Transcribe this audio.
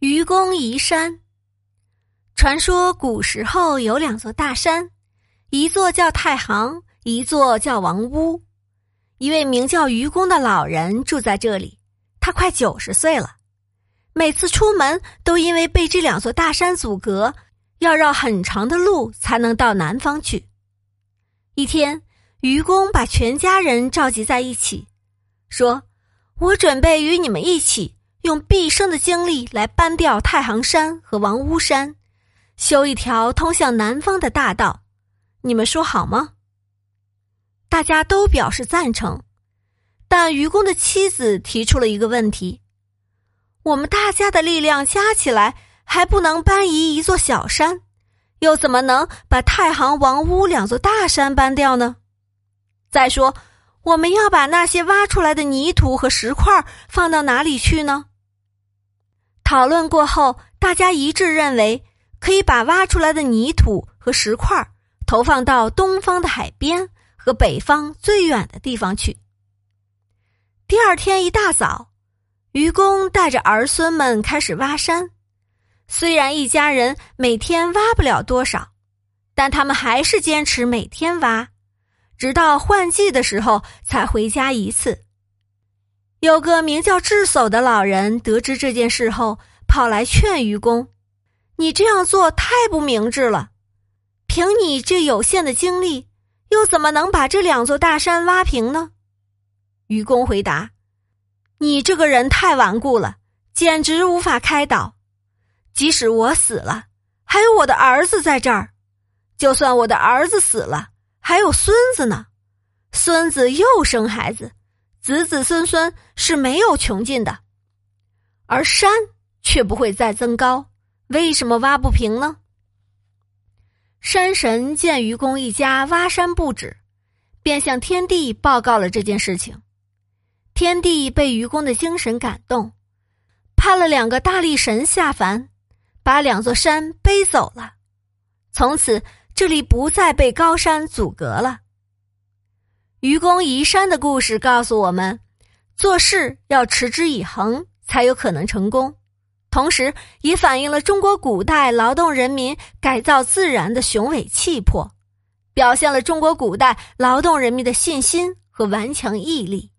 愚公移山。传说古时候有两座大山，一座叫太行，一座叫王屋。一位名叫愚公的老人住在这里，他快九十岁了。每次出门都因为被这两座大山阻隔，要绕很长的路才能到南方去。一天，愚公把全家人召集在一起，说：“我准备与你们一起。”用毕生的精力来搬掉太行山和王屋山，修一条通向南方的大道，你们说好吗？大家都表示赞成，但愚公的妻子提出了一个问题：我们大家的力量加起来还不能搬移一座小山，又怎么能把太行、王屋两座大山搬掉呢？再说，我们要把那些挖出来的泥土和石块放到哪里去呢？讨论过后，大家一致认为可以把挖出来的泥土和石块投放到东方的海边和北方最远的地方去。第二天一大早，愚公带着儿孙们开始挖山。虽然一家人每天挖不了多少，但他们还是坚持每天挖，直到换季的时候才回家一次。有个名叫智叟的老人得知这件事后，跑来劝愚公：“你这样做太不明智了。凭你这有限的精力，又怎么能把这两座大山挖平呢？”愚公回答：“你这个人太顽固了，简直无法开导。即使我死了，还有我的儿子在这儿；就算我的儿子死了，还有孙子呢。孙子又生孩子。”子子孙孙是没有穷尽的，而山却不会再增高，为什么挖不平呢？山神见愚公一家挖山不止，便向天帝报告了这件事情。天帝被愚公的精神感动，派了两个大力神下凡，把两座山背走了。从此，这里不再被高山阻隔了。愚公移山的故事告诉我们，做事要持之以恒，才有可能成功。同时，也反映了中国古代劳动人民改造自然的雄伟气魄，表现了中国古代劳动人民的信心和顽强毅力。